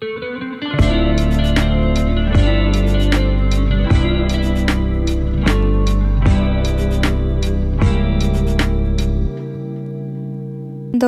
Thank you.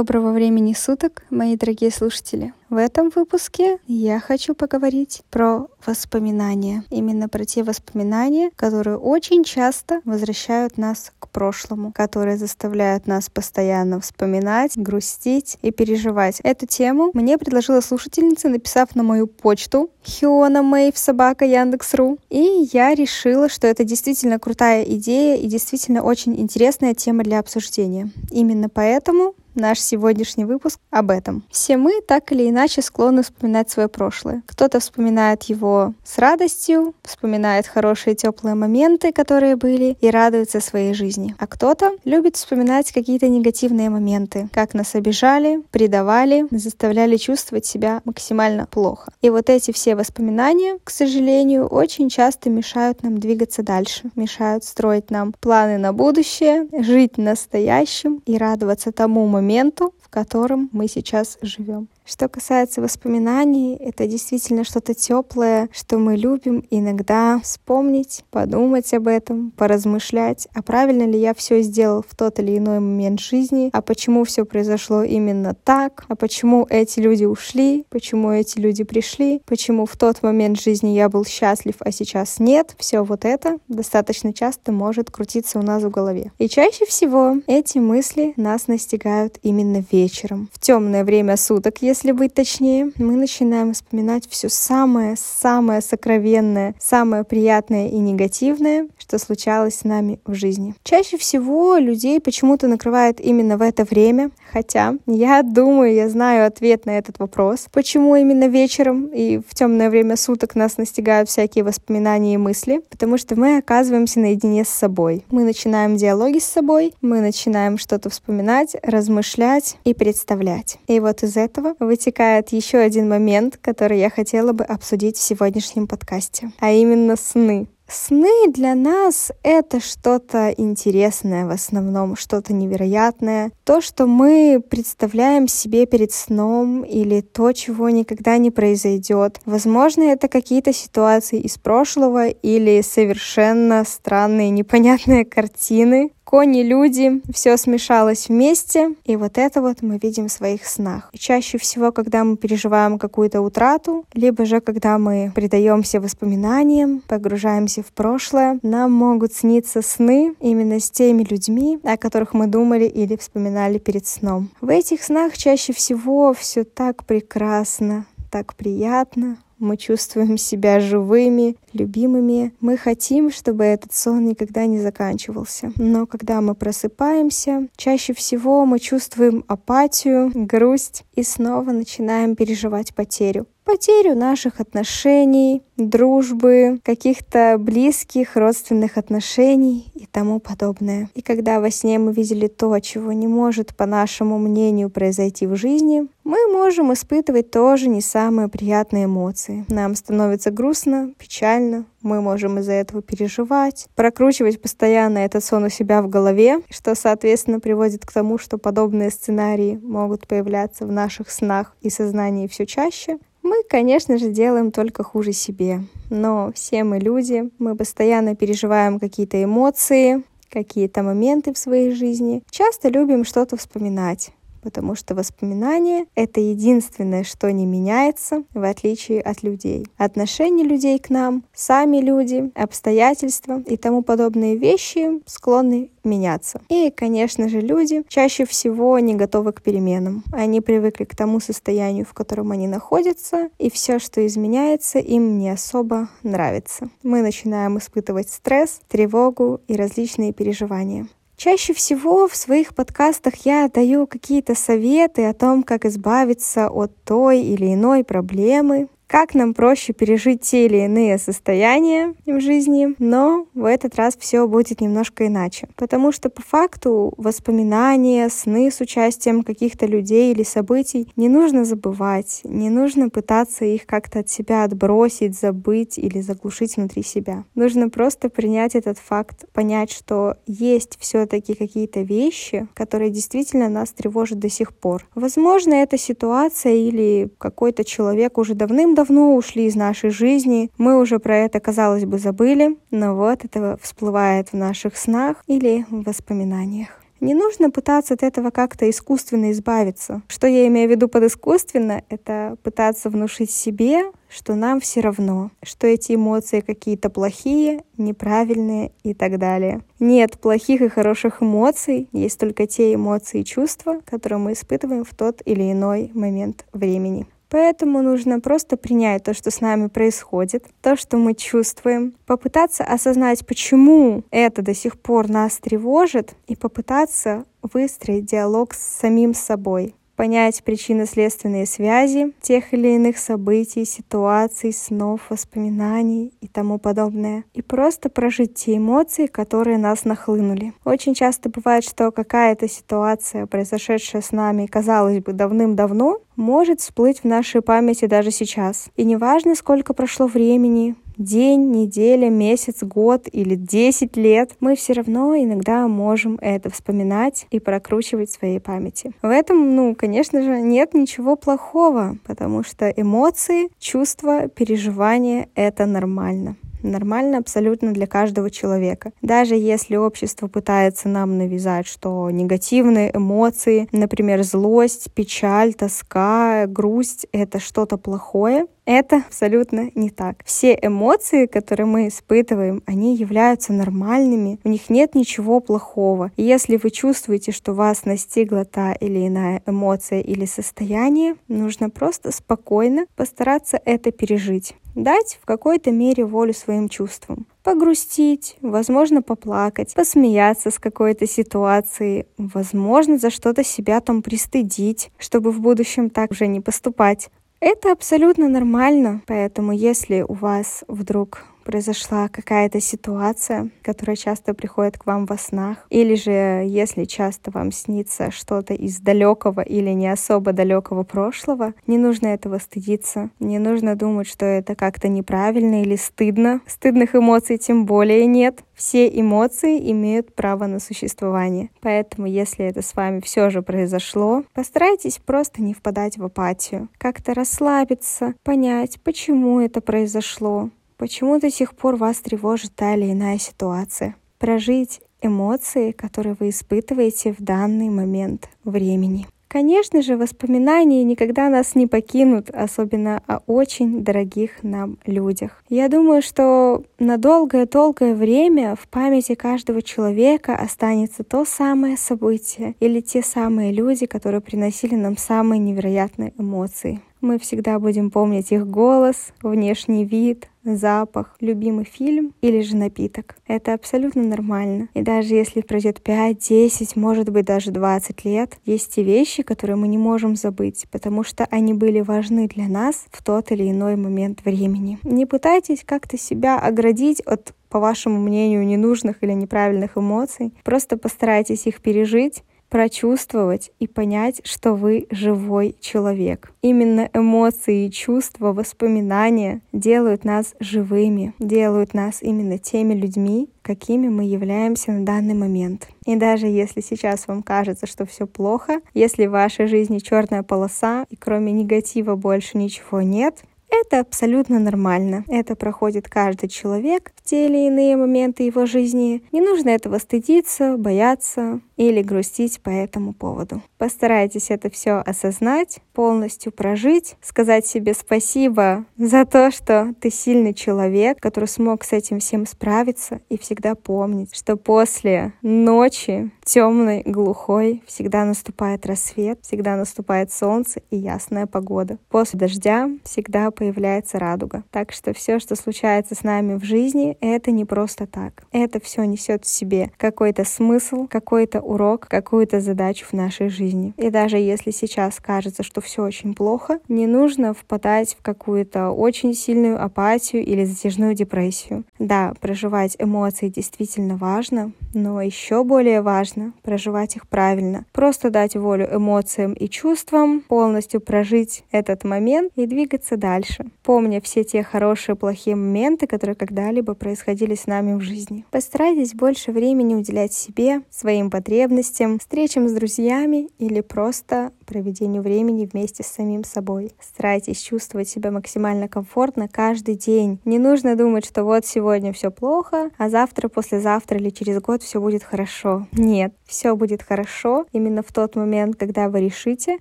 Доброго времени суток, мои дорогие слушатели. В этом выпуске я хочу поговорить про воспоминания. Именно про те воспоминания, которые очень часто возвращают нас к прошлому, которые заставляют нас постоянно вспоминать, грустить и переживать. Эту тему мне предложила слушательница, написав на мою почту Хиона Мэйв собака Яндекс.ру. И я решила, что это действительно крутая идея и действительно очень интересная тема для обсуждения. Именно поэтому наш сегодняшний выпуск об этом. Все мы так или иначе склонны вспоминать свое прошлое. Кто-то вспоминает его с радостью, вспоминает хорошие теплые моменты, которые были, и радуется своей жизни. А кто-то любит вспоминать какие-то негативные моменты, как нас обижали, предавали, заставляли чувствовать себя максимально плохо. И вот эти все воспоминания, к сожалению, очень часто мешают нам двигаться дальше, мешают строить нам планы на будущее, жить настоящим и радоваться тому моменту, моменту, в котором мы сейчас живем. Что касается воспоминаний, это действительно что-то теплое, что мы любим иногда вспомнить, подумать об этом, поразмышлять, а правильно ли я все сделал в тот или иной момент жизни, а почему все произошло именно так, а почему эти люди ушли, почему эти люди пришли, почему в тот момент жизни я был счастлив, а сейчас нет. Все вот это достаточно часто может крутиться у нас в голове. И чаще всего эти мысли нас настигают именно вечером, в темное время суток, если быть точнее, мы начинаем вспоминать все самое-самое сокровенное, самое приятное и негативное, что случалось с нами в жизни. Чаще всего людей почему-то накрывает именно в это время, хотя я думаю, я знаю ответ на этот вопрос, почему именно вечером и в темное время суток нас настигают всякие воспоминания и мысли, потому что мы оказываемся наедине с собой. Мы начинаем диалоги с собой, мы начинаем что-то вспоминать, размышлять и представлять. И вот из этого вытекает еще один момент, который я хотела бы обсудить в сегодняшнем подкасте, а именно сны. Сны для нас — это что-то интересное в основном, что-то невероятное. То, что мы представляем себе перед сном или то, чего никогда не произойдет. Возможно, это какие-то ситуации из прошлого или совершенно странные, непонятные картины, кони, люди, все смешалось вместе, и вот это вот мы видим в своих снах. И чаще всего, когда мы переживаем какую-то утрату, либо же когда мы предаемся воспоминаниям, погружаемся в прошлое, нам могут сниться сны именно с теми людьми, о которых мы думали или вспоминали перед сном. В этих снах чаще всего все так прекрасно, так приятно, мы чувствуем себя живыми, любимыми. Мы хотим, чтобы этот сон никогда не заканчивался. Но когда мы просыпаемся, чаще всего мы чувствуем апатию, грусть и снова начинаем переживать потерю потерю наших отношений, дружбы, каких-то близких, родственных отношений и тому подобное. И когда во сне мы видели то, чего не может, по нашему мнению, произойти в жизни, мы можем испытывать тоже не самые приятные эмоции. Нам становится грустно, печально, мы можем из-за этого переживать, прокручивать постоянно этот сон у себя в голове, что, соответственно, приводит к тому, что подобные сценарии могут появляться в наших снах и сознании все чаще. Мы, конечно же, делаем только хуже себе, но все мы люди, мы постоянно переживаем какие-то эмоции, какие-то моменты в своей жизни, часто любим что-то вспоминать потому что воспоминания — это единственное, что не меняется, в отличие от людей. Отношения людей к нам, сами люди, обстоятельства и тому подобные вещи склонны меняться. И, конечно же, люди чаще всего не готовы к переменам. Они привыкли к тому состоянию, в котором они находятся, и все, что изменяется, им не особо нравится. Мы начинаем испытывать стресс, тревогу и различные переживания. Чаще всего в своих подкастах я даю какие-то советы о том, как избавиться от той или иной проблемы, как нам проще пережить те или иные состояния в жизни, но в этот раз все будет немножко иначе. Потому что по факту воспоминания, сны с участием каких-то людей или событий не нужно забывать, не нужно пытаться их как-то от себя отбросить, забыть или заглушить внутри себя. Нужно просто принять этот факт, понять, что есть все-таки какие-то вещи, которые действительно нас тревожат до сих пор. Возможно, эта ситуация или какой-то человек уже давным-давно ушли из нашей жизни, мы уже про это, казалось бы, забыли, но вот это всплывает в наших снах или в воспоминаниях. Не нужно пытаться от этого как-то искусственно избавиться. Что я имею в виду под искусственно? Это пытаться внушить себе, что нам все равно, что эти эмоции какие-то плохие, неправильные и так далее. Нет плохих и хороших эмоций, есть только те эмоции и чувства, которые мы испытываем в тот или иной момент времени. Поэтому нужно просто принять то, что с нами происходит, то, что мы чувствуем, попытаться осознать, почему это до сих пор нас тревожит, и попытаться выстроить диалог с самим собой понять причинно-следственные связи тех или иных событий, ситуаций, снов, воспоминаний и тому подобное. И просто прожить те эмоции, которые нас нахлынули. Очень часто бывает, что какая-то ситуация, произошедшая с нами, казалось бы, давным-давно, может всплыть в нашей памяти даже сейчас. И неважно, сколько прошло времени, день, неделя, месяц, год или 10 лет, мы все равно иногда можем это вспоминать и прокручивать в своей памяти. В этом, ну, конечно же, нет ничего плохого, потому что эмоции, чувства, переживания — это нормально нормально абсолютно для каждого человека. Даже если общество пытается нам навязать, что негативные эмоции, например, злость, печаль, тоска, грусть — это что-то плохое, это абсолютно не так. Все эмоции, которые мы испытываем, они являются нормальными, в них нет ничего плохого. И если вы чувствуете, что вас настигла та или иная эмоция или состояние, нужно просто спокойно постараться это пережить. Дать в какой-то мере волю своим чувствам погрустить, возможно, поплакать, посмеяться с какой-то ситуации, возможно, за что-то себя там пристыдить, чтобы в будущем так уже не поступать. Это абсолютно нормально, поэтому если у вас вдруг произошла какая-то ситуация, которая часто приходит к вам во снах, или же если часто вам снится что-то из далекого или не особо далекого прошлого, не нужно этого стыдиться, не нужно думать, что это как-то неправильно или стыдно. Стыдных эмоций тем более нет. Все эмоции имеют право на существование. Поэтому, если это с вами все же произошло, постарайтесь просто не впадать в апатию, как-то расслабиться, понять, почему это произошло, Почему до сих пор вас тревожит та или иная ситуация? Прожить эмоции, которые вы испытываете в данный момент времени. Конечно же, воспоминания никогда нас не покинут, особенно о очень дорогих нам людях. Я думаю, что на долгое-долгое время в памяти каждого человека останется то самое событие или те самые люди, которые приносили нам самые невероятные эмоции. Мы всегда будем помнить их голос, внешний вид, запах, любимый фильм или же напиток. Это абсолютно нормально. И даже если пройдет 5, 10, может быть даже 20 лет, есть те вещи, которые мы не можем забыть, потому что они были важны для нас в тот или иной момент времени. Не пытайтесь как-то себя оградить от по вашему мнению, ненужных или неправильных эмоций. Просто постарайтесь их пережить прочувствовать и понять, что вы живой человек. Именно эмоции, чувства, воспоминания делают нас живыми, делают нас именно теми людьми, какими мы являемся на данный момент. И даже если сейчас вам кажется, что все плохо, если в вашей жизни черная полоса и кроме негатива больше ничего нет, это абсолютно нормально. Это проходит каждый человек в те или иные моменты его жизни. Не нужно этого стыдиться, бояться или грустить по этому поводу. Постарайтесь это все осознать, полностью прожить, сказать себе спасибо за то, что ты сильный человек, который смог с этим всем справиться и всегда помнить, что после ночи темной, глухой всегда наступает рассвет, всегда наступает солнце и ясная погода. После дождя всегда появляется радуга. Так что все, что случается с нами в жизни, это не просто так. Это все несет в себе какой-то смысл, какой-то урок, какую-то задачу в нашей жизни. И даже если сейчас кажется, что все очень плохо, не нужно впадать в какую-то очень сильную апатию или затяжную депрессию. Да, проживать эмоции действительно важно, но еще более важно проживать их правильно. Просто дать волю эмоциям и чувствам, полностью прожить этот момент и двигаться дальше, помня все те хорошие и плохие моменты, которые когда-либо происходили с нами в жизни. Постарайтесь больше времени уделять себе, своим потребностям, встречам с друзьями или просто проведению времени вместе с самим собой. Старайтесь чувствовать себя максимально комфортно каждый день. Не нужно думать, что вот сегодня все плохо, а завтра, послезавтра или через год все будет хорошо. Нет, все будет хорошо именно в тот момент, когда вы решите,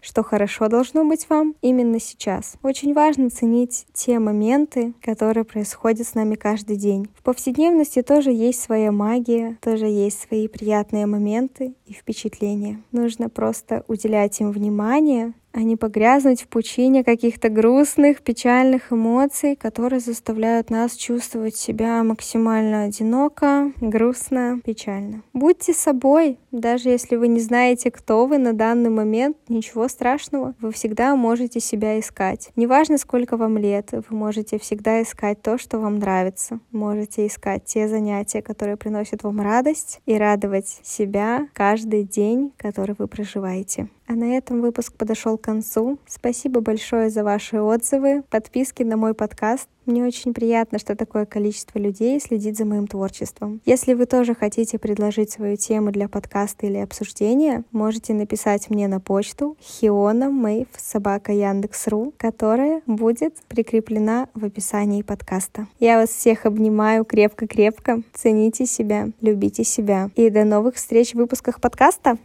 что хорошо должно быть вам именно сейчас. Очень важно ценить те моменты, которые происходят с нами каждый день. В повседневности тоже есть своя магия, тоже есть свои приятные моменты и впечатления. Нужно просто уделять им внимание, а не погрязнуть в пучине каких-то грустных, печальных эмоций, которые заставляют нас чувствовать себя максимально одиноко, грустно, печально. Будьте собой, даже если вы не знаете, кто вы на данный момент, ничего страшного, вы всегда можете себя искать. Неважно, сколько вам лет, вы можете всегда искать то, что вам нравится. Можете искать те занятия, которые приносят вам радость, и радовать себя каждый день, который вы проживаете. А на этом выпуск подошел к концу. Спасибо большое за ваши отзывы, подписки на мой подкаст. Мне очень приятно, что такое количество людей следит за моим творчеством. Если вы тоже хотите предложить свою тему для подкаста или обсуждения, можете написать мне на почту хиона собака Яндекс.ру, которая будет прикреплена в описании подкаста. Я вас всех обнимаю крепко-крепко. Цените себя, любите себя. И до новых встреч в выпусках подкаста!